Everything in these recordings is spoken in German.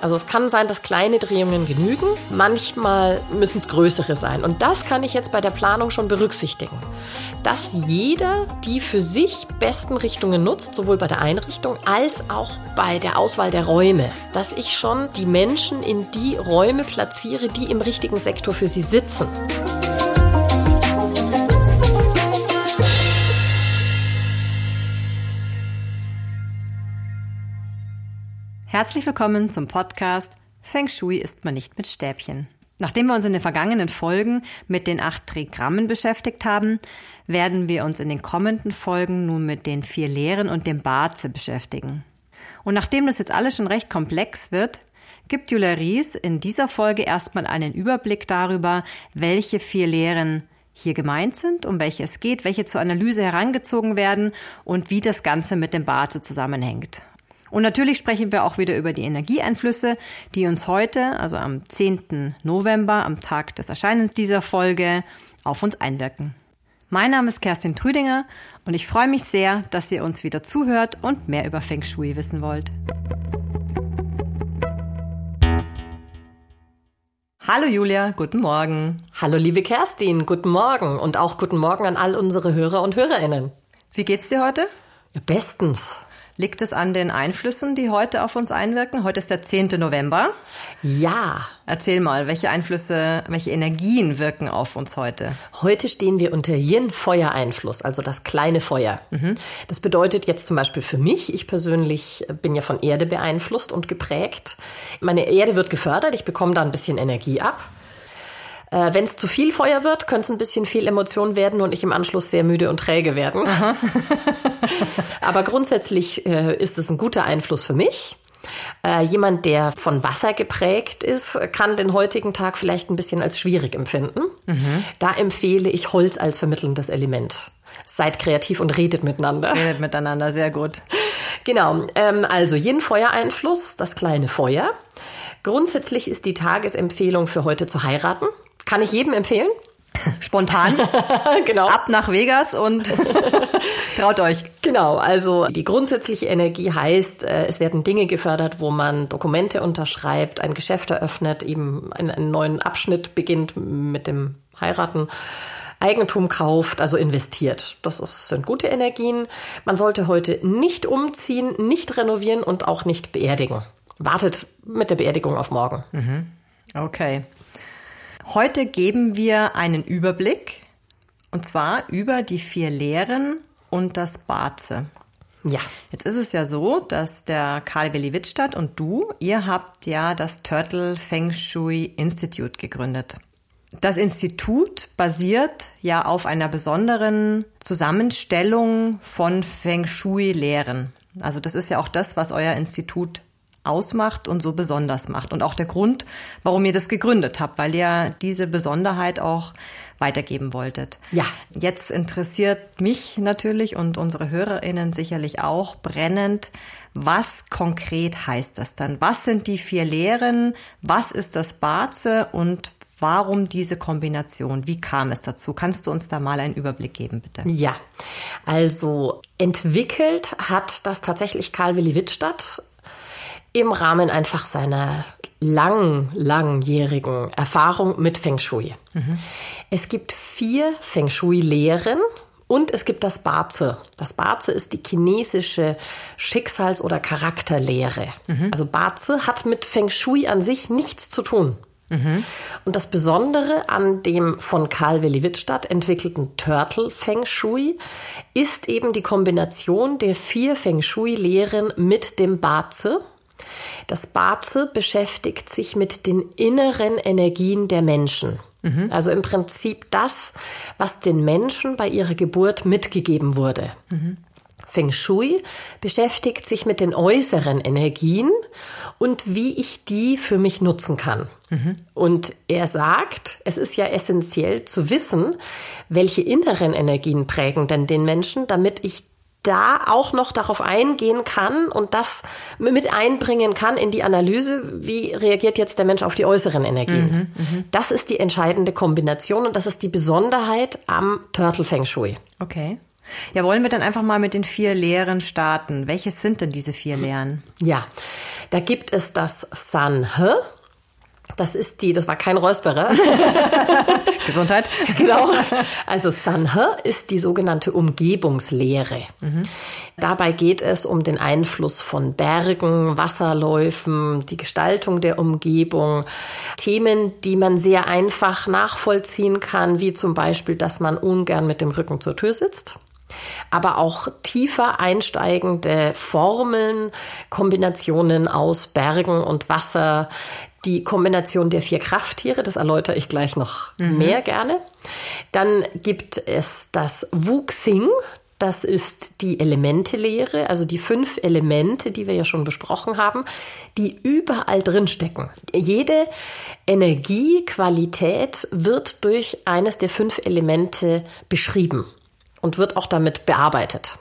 Also es kann sein, dass kleine Drehungen genügen, manchmal müssen es größere sein. Und das kann ich jetzt bei der Planung schon berücksichtigen. Dass jeder die für sich besten Richtungen nutzt, sowohl bei der Einrichtung als auch bei der Auswahl der Räume. Dass ich schon die Menschen in die Räume platziere, die im richtigen Sektor für sie sitzen. Herzlich willkommen zum Podcast Feng Shui isst man nicht mit Stäbchen. Nachdem wir uns in den vergangenen Folgen mit den acht Trigrammen beschäftigt haben, werden wir uns in den kommenden Folgen nun mit den vier Lehren und dem Baze beschäftigen. Und nachdem das jetzt alles schon recht komplex wird, gibt Julia Ries in dieser Folge erstmal einen Überblick darüber, welche vier Lehren hier gemeint sind, um welche es geht, welche zur Analyse herangezogen werden und wie das Ganze mit dem Baze zusammenhängt. Und natürlich sprechen wir auch wieder über die Energieeinflüsse, die uns heute, also am 10. November, am Tag des Erscheinens dieser Folge, auf uns einwirken. Mein Name ist Kerstin Trüdinger und ich freue mich sehr, dass ihr uns wieder zuhört und mehr über Feng Shui wissen wollt. Hallo Julia, guten Morgen. Hallo liebe Kerstin, guten Morgen und auch guten Morgen an all unsere Hörer und Hörerinnen. Wie geht's dir heute? Ja, bestens. Liegt es an den Einflüssen, die heute auf uns einwirken? Heute ist der 10. November. Ja. Erzähl mal, welche Einflüsse, welche Energien wirken auf uns heute? Heute stehen wir unter Yin-Feuereinfluss, also das kleine Feuer. Mhm. Das bedeutet jetzt zum Beispiel für mich, ich persönlich bin ja von Erde beeinflusst und geprägt. Meine Erde wird gefördert, ich bekomme da ein bisschen Energie ab. Äh, Wenn es zu viel Feuer wird, könnte es ein bisschen viel Emotion werden und ich im Anschluss sehr müde und träge werden. Aber grundsätzlich äh, ist es ein guter Einfluss für mich. Äh, jemand, der von Wasser geprägt ist, kann den heutigen Tag vielleicht ein bisschen als schwierig empfinden. Mhm. Da empfehle ich Holz als vermittelndes Element. Seid kreativ und redet miteinander. Redet miteinander, sehr gut. Genau, ähm, also Yin-Feuereinfluss, das kleine Feuer. Grundsätzlich ist die Tagesempfehlung für heute zu heiraten. Kann ich jedem empfehlen. Spontan. genau. Ab nach Vegas und traut euch. Genau. Also die grundsätzliche Energie heißt, äh, es werden Dinge gefördert, wo man Dokumente unterschreibt, ein Geschäft eröffnet, eben einen neuen Abschnitt beginnt mit dem Heiraten. Eigentum kauft, also investiert. Das ist, sind gute Energien. Man sollte heute nicht umziehen, nicht renovieren und auch nicht beerdigen. Wartet mit der Beerdigung auf morgen. Mhm. Okay. Heute geben wir einen Überblick und zwar über die vier Lehren und das Baze. Ja. Jetzt ist es ja so, dass der Karl Willi Wittstadt und du, ihr habt ja das Turtle Feng Shui Institute gegründet. Das Institut basiert ja auf einer besonderen Zusammenstellung von Feng Shui Lehren. Also das ist ja auch das, was euer Institut ausmacht und so besonders macht. Und auch der Grund, warum ihr das gegründet habt, weil ihr diese Besonderheit auch weitergeben wolltet. Ja. Jetzt interessiert mich natürlich und unsere HörerInnen sicherlich auch brennend, was konkret heißt das dann? Was sind die vier Lehren? Was ist das Baze und Warum diese Kombination? Wie kam es dazu? Kannst du uns da mal einen Überblick geben, bitte? Ja, also entwickelt hat das tatsächlich Karl Willi Wittstadt im Rahmen einfach seiner lang, langjährigen Erfahrung mit Feng Shui. Mhm. Es gibt vier Feng Shui-Lehren und es gibt das Baze. Das Baze ist die chinesische Schicksals- oder Charakterlehre. Mhm. Also Baze hat mit Feng Shui an sich nichts zu tun. Mhm. Und das Besondere an dem von Karl Willi Wittstadt entwickelten Turtle Feng Shui ist eben die Kombination der vier Feng Shui-Lehren mit dem Baze das Baze beschäftigt sich mit den inneren Energien der Menschen. Mhm. Also im Prinzip das, was den Menschen bei ihrer Geburt mitgegeben wurde. Mhm. Feng Shui beschäftigt sich mit den äußeren Energien und wie ich die für mich nutzen kann. Mhm. Und er sagt, es ist ja essentiell zu wissen, welche inneren Energien prägen denn den Menschen, damit ich da auch noch darauf eingehen kann und das mit einbringen kann in die Analyse, wie reagiert jetzt der Mensch auf die äußeren Energien. Mhm, mh. Das ist die entscheidende Kombination und das ist die Besonderheit am Turtle Feng Shui. Okay. Ja, wollen wir dann einfach mal mit den vier Lehren starten? Welches sind denn diese vier Lehren? Ja, da gibt es das Sanhe. Das ist die, das war kein Räusperer. Gesundheit. genau. Also Sanhe ist die sogenannte Umgebungslehre. Mhm. Dabei geht es um den Einfluss von Bergen, Wasserläufen, die Gestaltung der Umgebung, Themen, die man sehr einfach nachvollziehen kann, wie zum Beispiel, dass man ungern mit dem Rücken zur Tür sitzt aber auch tiefer einsteigende Formeln, Kombinationen aus Bergen und Wasser, die Kombination der vier Krafttiere, das erläutere ich gleich noch mhm. mehr gerne. Dann gibt es das Wuxing, das ist die Elementelehre, also die fünf Elemente, die wir ja schon besprochen haben, die überall drin stecken. Jede Energiequalität wird durch eines der fünf Elemente beschrieben und wird auch damit bearbeitet.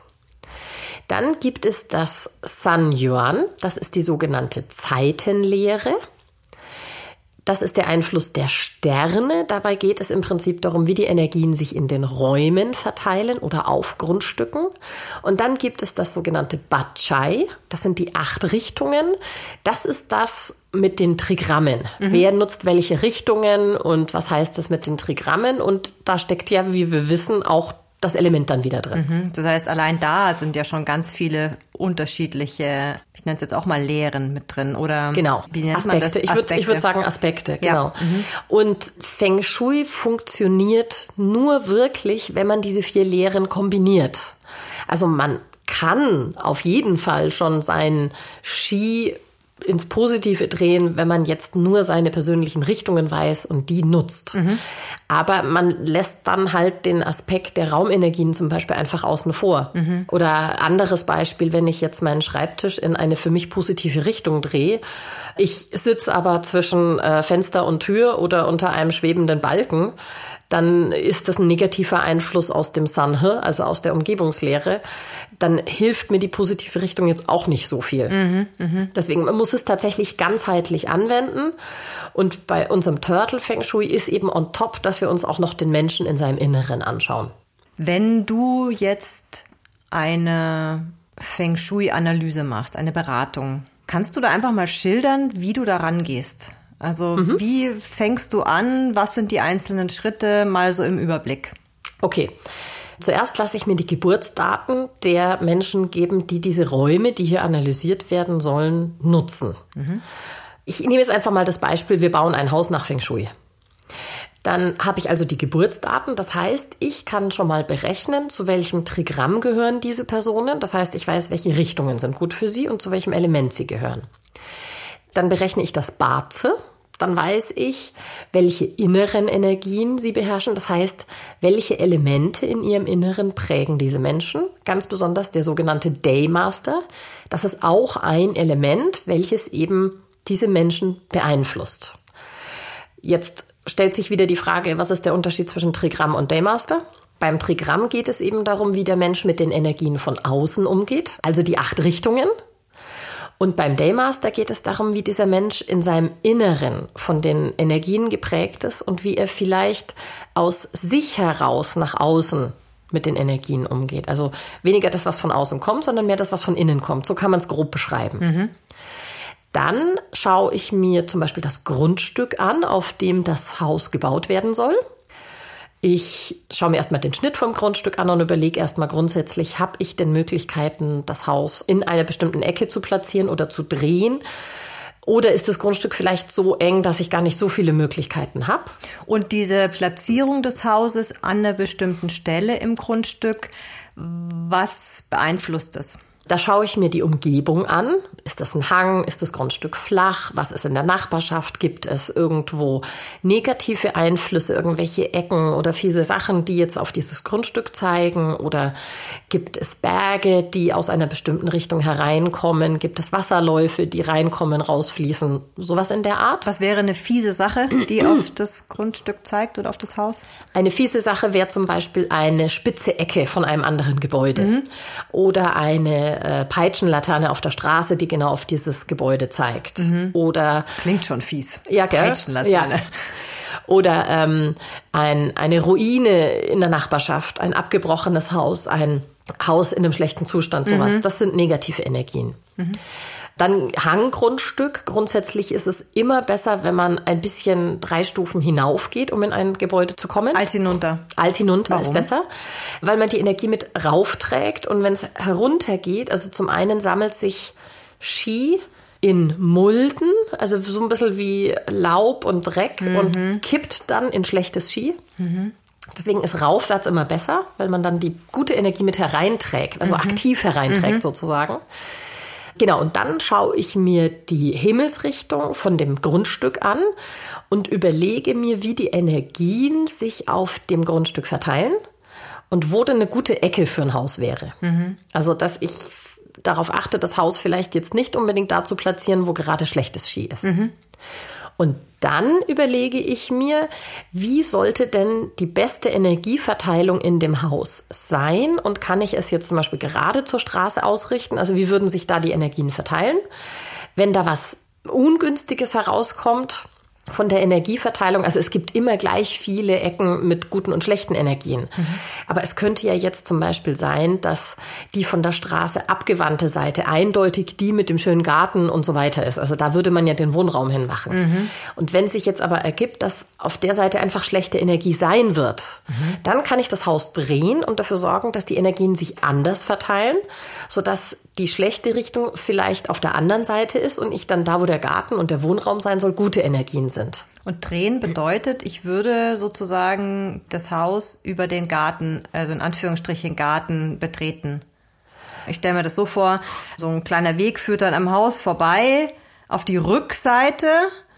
Dann gibt es das San Yuan, das ist die sogenannte Zeitenlehre. Das ist der Einfluss der Sterne. Dabei geht es im Prinzip darum, wie die Energien sich in den Räumen verteilen oder auf Grundstücken. Und dann gibt es das sogenannte Bachai. Das sind die acht Richtungen. Das ist das mit den Trigrammen. Mhm. Wer nutzt welche Richtungen und was heißt das mit den Trigrammen? Und da steckt ja, wie wir wissen, auch das Element dann wieder drin. Mhm. Das heißt, allein da sind ja schon ganz viele unterschiedliche, ich nenne es jetzt auch mal Lehren mit drin oder genau. wie nennt Aspekte. man das? Ich würde ich würd sagen Aspekte, genau. Ja. Mhm. Und Feng Shui funktioniert nur wirklich, wenn man diese vier Lehren kombiniert. Also man kann auf jeden Fall schon sein Ski ins Positive drehen, wenn man jetzt nur seine persönlichen Richtungen weiß und die nutzt. Mhm. Aber man lässt dann halt den Aspekt der Raumenergien zum Beispiel einfach außen vor. Mhm. Oder anderes Beispiel, wenn ich jetzt meinen Schreibtisch in eine für mich positive Richtung drehe, ich sitze aber zwischen äh, Fenster und Tür oder unter einem schwebenden Balken, dann ist das ein negativer Einfluss aus dem Sanhe, also aus der Umgebungslehre. Dann hilft mir die positive Richtung jetzt auch nicht so viel. Mhm, mh. Deswegen man muss es tatsächlich ganzheitlich anwenden. Und bei unserem Turtle Feng Shui ist eben on top, dass wir uns auch noch den Menschen in seinem Inneren anschauen. Wenn du jetzt eine Feng Shui-Analyse machst, eine Beratung, kannst du da einfach mal schildern, wie du da rangehst? Also mhm. wie fängst du an? Was sind die einzelnen Schritte? Mal so im Überblick. Okay. Zuerst lasse ich mir die Geburtsdaten der Menschen geben, die diese Räume, die hier analysiert werden sollen, nutzen. Mhm. Ich nehme jetzt einfach mal das Beispiel, wir bauen ein Haus nach Feng Shui. Dann habe ich also die Geburtsdaten. Das heißt, ich kann schon mal berechnen, zu welchem Trigramm gehören diese Personen. Das heißt, ich weiß, welche Richtungen sind gut für sie und zu welchem Element sie gehören. Dann berechne ich das Baze. Dann weiß ich, welche inneren Energien sie beherrschen. Das heißt, welche Elemente in ihrem Inneren prägen diese Menschen. Ganz besonders der sogenannte Daymaster. Das ist auch ein Element, welches eben diese Menschen beeinflusst. Jetzt stellt sich wieder die Frage, was ist der Unterschied zwischen Trigramm und Daymaster? Beim Trigramm geht es eben darum, wie der Mensch mit den Energien von außen umgeht, also die acht Richtungen. Und beim Daymaster geht es darum, wie dieser Mensch in seinem Inneren von den Energien geprägt ist und wie er vielleicht aus sich heraus nach außen mit den Energien umgeht. Also weniger das, was von außen kommt, sondern mehr das, was von innen kommt. So kann man es grob beschreiben. Mhm. Dann schaue ich mir zum Beispiel das Grundstück an, auf dem das Haus gebaut werden soll. Ich schaue mir erstmal den Schnitt vom Grundstück an und überlege erstmal grundsätzlich, habe ich denn Möglichkeiten, das Haus in einer bestimmten Ecke zu platzieren oder zu drehen? Oder ist das Grundstück vielleicht so eng, dass ich gar nicht so viele Möglichkeiten habe? Und diese Platzierung des Hauses an einer bestimmten Stelle im Grundstück, was beeinflusst das? Da schaue ich mir die Umgebung an. Ist das ein Hang? Ist das Grundstück flach? Was ist in der Nachbarschaft? Gibt es irgendwo negative Einflüsse, irgendwelche Ecken oder fiese Sachen, die jetzt auf dieses Grundstück zeigen? Oder gibt es Berge, die aus einer bestimmten Richtung hereinkommen? Gibt es Wasserläufe, die reinkommen, rausfließen? Sowas in der Art? Was wäre eine fiese Sache, die auf das Grundstück zeigt oder auf das Haus? Eine fiese Sache wäre zum Beispiel eine spitze Ecke von einem anderen Gebäude mhm. oder eine eine äh, Peitschenlaterne auf der Straße, die genau auf dieses Gebäude zeigt. Mhm. Oder Klingt schon fies. ja, gell? Peitschenlaterne. Ja. Oder ähm, ein, eine Ruine in der Nachbarschaft, ein abgebrochenes Haus, ein Haus in einem schlechten Zustand, sowas. Das sind negative Energien. Dann Hanggrundstück. Grundsätzlich ist es immer besser, wenn man ein bisschen drei Stufen hinaufgeht, um in ein Gebäude zu kommen. Als hinunter. Als hinunter Warum? ist besser, weil man die Energie mit raufträgt und wenn es heruntergeht, also zum einen sammelt sich Ski in Mulden, also so ein bisschen wie Laub und Dreck und kippt dann in schlechtes Ski. Deswegen ist raufwärts immer besser, weil man dann die gute Energie mit hereinträgt, also aktiv hereinträgt sozusagen. Genau, und dann schaue ich mir die Himmelsrichtung von dem Grundstück an und überlege mir, wie die Energien sich auf dem Grundstück verteilen und wo denn eine gute Ecke für ein Haus wäre. Also, dass ich darauf achte, das Haus vielleicht jetzt nicht unbedingt da zu platzieren, wo gerade schlechtes Ski ist. Und dann überlege ich mir, wie sollte denn die beste Energieverteilung in dem Haus sein? Und kann ich es jetzt zum Beispiel gerade zur Straße ausrichten? Also wie würden sich da die Energien verteilen? Wenn da was Ungünstiges herauskommt von der Energieverteilung, also es gibt immer gleich viele Ecken mit guten und schlechten Energien. Aber es könnte ja jetzt zum Beispiel sein, dass die von der Straße abgewandte Seite eindeutig die mit dem schönen Garten und so weiter ist. Also da würde man ja den Wohnraum hinmachen. Und wenn sich jetzt aber ergibt, dass auf der Seite einfach schlechte Energie sein wird, dann kann ich das Haus drehen und dafür sorgen, dass die Energien sich anders verteilen, sodass die schlechte Richtung vielleicht auf der anderen Seite ist und ich dann da, wo der Garten und der Wohnraum sein soll, gute Energien sind. Und drehen bedeutet, ich würde sozusagen das Haus über den Garten, also in Anführungsstrichen Garten betreten. Ich stelle mir das so vor, so ein kleiner Weg führt dann am Haus vorbei auf die Rückseite.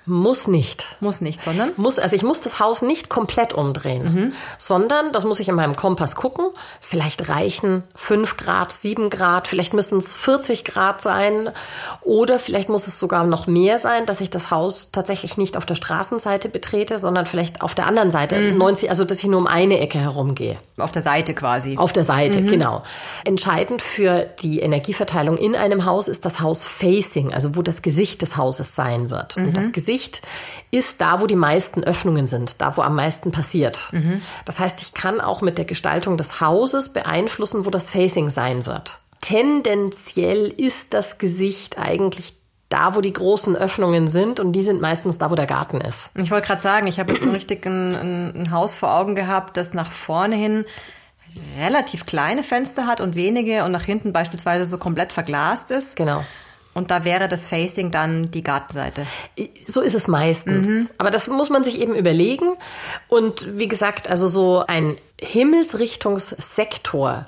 Muss nicht. Muss nicht, sondern Muss, also ich muss das Haus nicht komplett umdrehen, sondern das muss ich in meinem Kompass gucken. Vielleicht reichen 5 Grad, 7 Grad, vielleicht müssen es 40 Grad sein oder vielleicht muss es sogar noch mehr sein, dass ich das Haus tatsächlich nicht auf der Straßenseite betrete, sondern vielleicht auf der anderen Seite, 90, also dass ich nur um eine Ecke herumgehe. auf der Seite quasi. Auf der Seite, genau. Entscheidend für die Energieverteilung in einem Haus ist das Haus Facing, also wo das Gesicht des Hauses sein wird. Und das Gesicht ist da, wo die meisten Öffnungen sind, da, wo am meisten passiert. Das heißt, ich kann auch mit der Gestaltung des Hauses beeinflussen, wo das Facing sein wird. Tendenziell ist das Gesicht eigentlich da, wo die großen Öffnungen sind und die sind meistens da, wo der Garten ist. Ich wollte gerade sagen, ich habe jetzt ein richtig ein, ein, ein Haus vor Augen gehabt, das nach vorne hin relativ kleine Fenster hat und wenige und nach hinten beispielsweise so komplett verglast ist. Genau. Und da wäre das Facing dann die Gartenseite. So ist es meistens. Aber das muss man sich eben überlegen. Und wie gesagt, also so ein Himmelsrichtungssektor,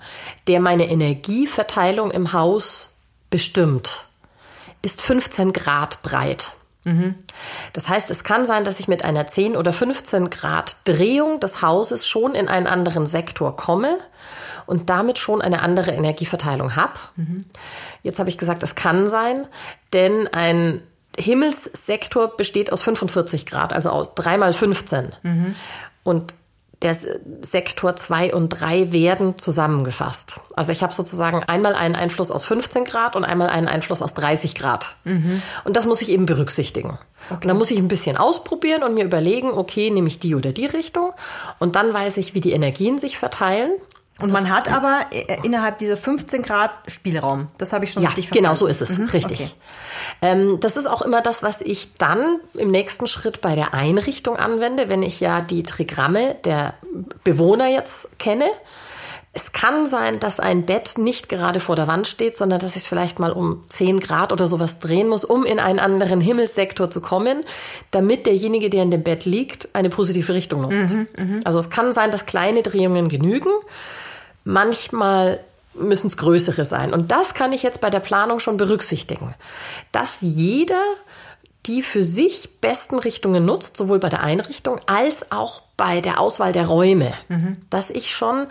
der meine Energieverteilung im Haus bestimmt, ist 15 Grad breit. Das heißt, es kann sein, dass ich mit einer 10 oder 15 Grad Drehung des Hauses schon in einen anderen Sektor komme und damit schon eine andere Energieverteilung habe. Jetzt habe ich gesagt, es kann sein, denn ein Himmelssektor besteht aus 45 Grad, also aus 3 mal 15. Und der Sektor 2 und 3 werden zusammengefasst. Also ich habe sozusagen einmal einen Einfluss aus 15 Grad und einmal einen Einfluss aus 30 Grad. Und das muss ich eben berücksichtigen. Und dann muss ich ein bisschen ausprobieren und mir überlegen, okay, nehme ich die oder die Richtung. Und dann weiß ich, wie die Energien sich verteilen. Und man hat aber äh, innerhalb dieser 15 Grad Spielraum. Das habe ich schon Ja, richtig verstanden. genau so ist es, richtig. okay. Ähm, das ist auch immer das, was ich dann im nächsten Schritt bei der Einrichtung anwende, wenn ich ja die Trigramme der Bewohner jetzt kenne. Es kann sein, dass ein Bett nicht gerade vor der Wand steht, sondern dass ich es vielleicht mal um 10 Grad oder sowas drehen muss, um in einen anderen Himmelssektor zu kommen, damit derjenige, der in dem Bett liegt, eine positive Richtung nutzt. also es kann sein, dass kleine Drehungen genügen. Manchmal müssen es größere sein. Und das kann ich jetzt bei der Planung schon berücksichtigen, dass jeder die für sich besten Richtungen nutzt, sowohl bei der Einrichtung als auch bei der Auswahl der Räume. Dass ich schon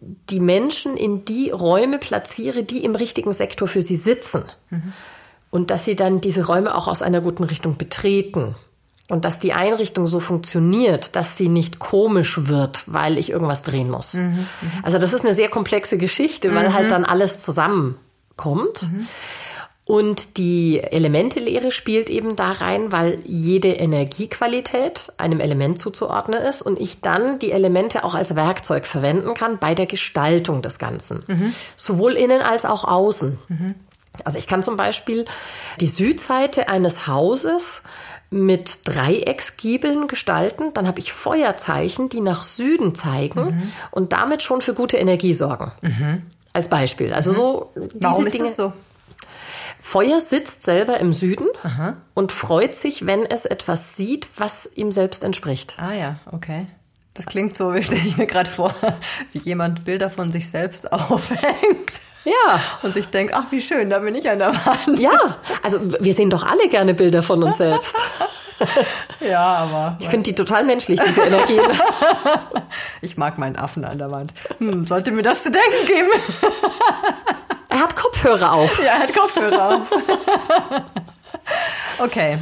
die Menschen in die Räume platziere, die im richtigen Sektor für sie sitzen. Und dass sie dann diese Räume auch aus einer guten Richtung betreten. Und dass die Einrichtung so funktioniert, dass sie nicht komisch wird, weil ich irgendwas drehen muss. Also das ist eine sehr komplexe Geschichte, weil halt dann alles zusammenkommt. kommt. Und die Elementelehre spielt eben da rein, weil jede Energiequalität einem Element zuzuordnen ist und ich dann die Elemente auch als Werkzeug verwenden kann bei der Gestaltung des Ganzen. Sowohl innen als auch außen. Also ich kann zum Beispiel die Südseite eines Hauses mit Dreiecksgiebeln gestalten. Dann habe ich Feuerzeichen, die nach Süden zeigen und damit schon für gute Energie sorgen. Als Beispiel. Also so diese Warum ist Dinge. das so? Feuer sitzt selber im Süden und freut sich, wenn es etwas sieht, was ihm selbst entspricht. Ah ja, okay. Das klingt so, wie stelle ich mir gerade vor, wie jemand Bilder von sich selbst aufhängt. Ja. Und sich denkt, ach, wie schön, da bin ich an der Wand. Ja, also wir sehen doch alle gerne Bilder von uns selbst. Ja, aber Ich finde die total menschlich, diese Energien. ich mag meinen Affen an der Wand. Hm, sollte mir das zu denken geben. Er hat Kopfhörer auf. Ja, er hat Kopfhörer auf. Okay.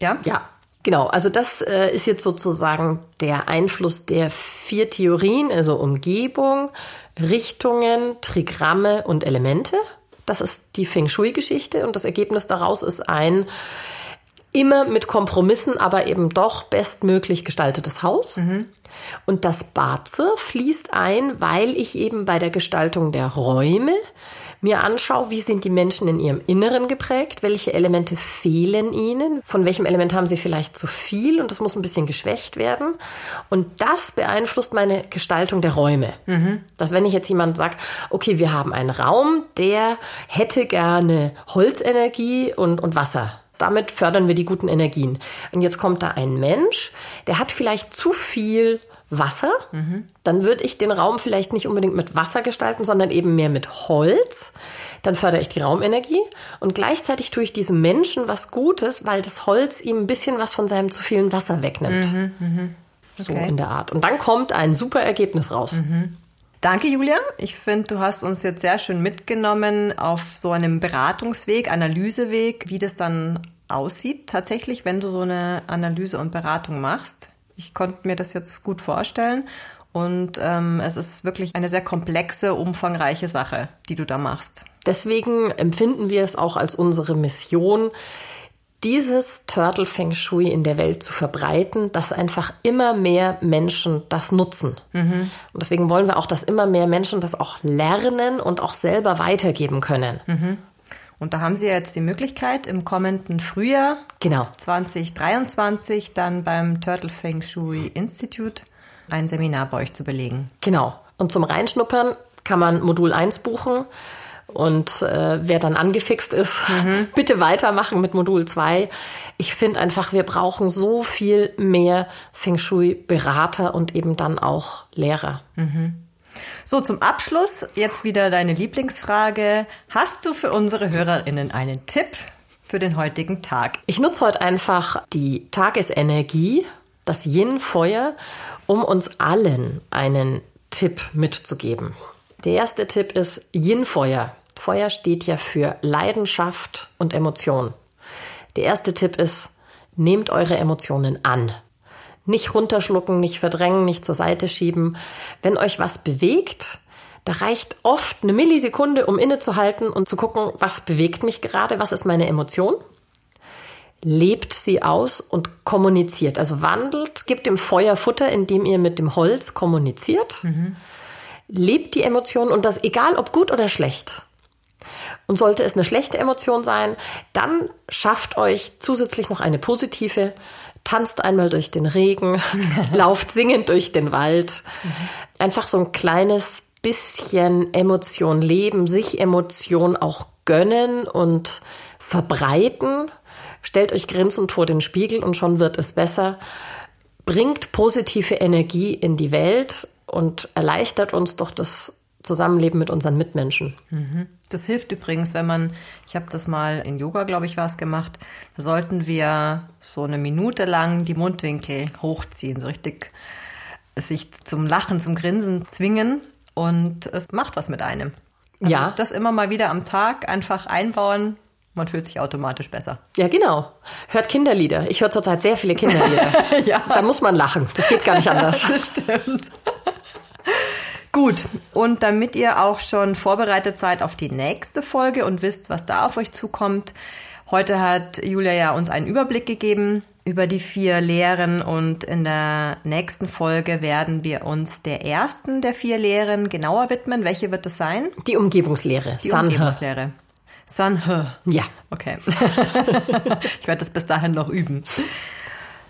Ja? Ja, genau. Also das äh, ist jetzt sozusagen der Einfluss der vier Theorien, also Umgebung, Richtungen, Trigramme und Elemente. Das ist die Feng Shui-Geschichte und das Ergebnis daraus ist ein immer mit Kompromissen, aber eben doch bestmöglich gestaltetes Haus. Und das Baze fließt ein, weil ich eben bei der Gestaltung der Räume mir anschaue, wie sind die Menschen in ihrem Inneren geprägt, welche Elemente fehlen ihnen, von welchem Element haben sie vielleicht zu viel und das muss ein bisschen geschwächt werden. Und das beeinflusst meine Gestaltung der Räume. Dass wenn ich jetzt jemand sagt, okay, wir haben einen Raum, der hätte gerne Holzenergie und, und Wasser. Damit fördern wir die guten Energien. Und jetzt kommt da ein Mensch, der hat vielleicht zu viel Wasser. Dann würde ich den Raum vielleicht nicht unbedingt mit Wasser gestalten, sondern eben mehr mit Holz. Dann fördere ich die Raumenergie und gleichzeitig tue ich diesem Menschen was Gutes, weil das Holz ihm ein bisschen was von seinem zu vielen Wasser wegnimmt. So Okay. in der Art. Und dann kommt ein super Ergebnis raus. Danke, Julia. Ich finde, du hast uns jetzt sehr schön mitgenommen auf so einem Beratungsweg, Analyseweg, wie das dann aussieht tatsächlich, wenn du so eine Analyse und Beratung machst. Ich konnte mir das jetzt gut vorstellen und ähm, es ist wirklich eine sehr komplexe, umfangreiche Sache, die du da machst. Deswegen empfinden wir es auch als unsere Mission, dieses Turtle Feng Shui in der Welt zu verbreiten, dass einfach immer mehr Menschen das nutzen. Und deswegen wollen wir auch, dass immer mehr Menschen das auch lernen und auch selber weitergeben können. Und da haben sie jetzt die Möglichkeit, im kommenden Frühjahr Genau. 2023 dann beim Turtle Feng Shui Institute ein Seminar bei euch zu belegen. Genau. Und zum Reinschnuppern kann man Modul 1 buchen. Und äh, wer dann angefixt ist, bitte weitermachen mit Modul 2. Ich finde einfach, wir brauchen so viel mehr Feng Shui-Berater und eben dann auch Lehrer. So, zum Abschluss jetzt wieder deine Lieblingsfrage. Hast du für unsere HörerInnen einen Tipp für den heutigen Tag? Ich nutze heute einfach die Tagesenergie, das Yin-Feuer, um uns allen einen Tipp mitzugeben. Der erste Tipp ist Yin-Feuer. Feuer steht ja für Leidenschaft und Emotion. Der erste Tipp ist, nehmt eure Emotionen an. Nicht runterschlucken, nicht verdrängen, nicht zur Seite schieben. Wenn euch was bewegt, da reicht oft eine Millisekunde, um innezuhalten und zu gucken, was bewegt mich gerade, was ist meine Emotion lebt sie aus und kommuniziert. Also wandelt, gibt dem Feuer Futter, indem ihr mit dem Holz kommuniziert. Lebt die Emotion und das egal ob gut oder schlecht. Und sollte es eine schlechte Emotion sein, dann schafft euch zusätzlich noch eine positive. Tanzt einmal durch den Regen, lauft singend durch den Wald. Einfach so ein kleines bisschen Emotion leben, sich Emotion auch gönnen und verbreiten. Stellt euch grinsend vor den Spiegel und schon wird es besser. Bringt positive Energie in die Welt und erleichtert uns doch das Zusammenleben mit unseren Mitmenschen. Das hilft übrigens, wenn man, ich habe das mal in Yoga, glaube ich, was gemacht, da sollten wir so eine Minute lang die Mundwinkel hochziehen, so richtig sich zum Lachen, zum Grinsen zwingen und es macht was mit einem. Also Ja. Das immer mal wieder am Tag einfach einbauen, man fühlt sich automatisch besser. Ja, genau. Hört Kinderlieder. Ich höre zurzeit sehr viele Kinderlieder. Ja. Da muss man lachen. Das geht gar nicht anders. Das stimmt. Gut, und damit ihr auch schon vorbereitet seid auf die nächste Folge und wisst, was da auf euch zukommt, heute hat Julia ja uns einen Überblick gegeben über die vier Lehren und in der nächsten Folge werden wir uns der ersten der vier Lehren genauer widmen. Welche wird es sein? Die Umgebungslehre. Die Sanhe. Umgebungslehre. Sanhe. Ja. Okay. ich werde das bis dahin noch üben.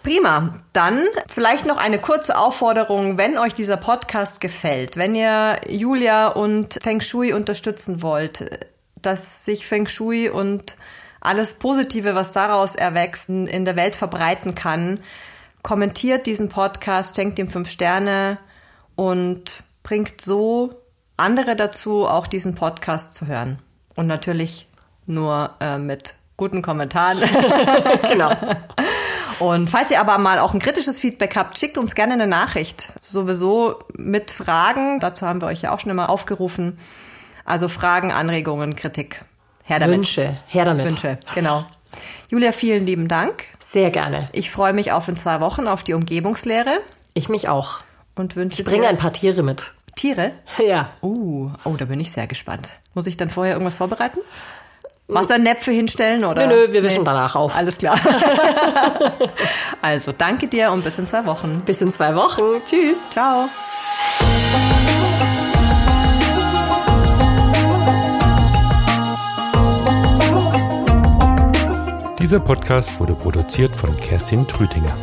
Prima. Dann vielleicht noch eine kurze Aufforderung, wenn euch dieser Podcast gefällt, wenn ihr Julia und Feng Shui unterstützen wollt, dass sich Feng Shui und alles Positive, was daraus erwächst, in der Welt verbreiten kann, kommentiert diesen Podcast, schenkt ihm fünf Sterne und bringt so andere dazu, auch diesen Podcast zu hören. Und natürlich nur äh, mit guten Kommentaren. genau. Und falls ihr aber mal auch ein kritisches Feedback habt, schickt uns gerne eine Nachricht. Sowieso mit Fragen. Dazu haben wir euch ja auch schon immer aufgerufen. Also Fragen, Anregungen, Kritik. Her damit. Wünsche. Her damit. Wünsche, genau. Julia, vielen lieben Dank. Sehr gerne. Ich freue mich auf in zwei Wochen auf die Umgebungslehre. Ich mich auch. Und wünsche Ich bringe ein paar Tiere mit. Tiere? Ja. Uh, oh, da bin ich sehr gespannt. Muss ich dann vorher irgendwas vorbereiten? Wassernäpfe hinstellen oder? Nö, nö, wir wischen nee. danach auf. Alles klar. also, danke dir und bis in zwei Wochen. Bis in zwei Wochen. Tschüss. Ciao. Dieser Podcast wurde produziert von Kerstin Trütinger.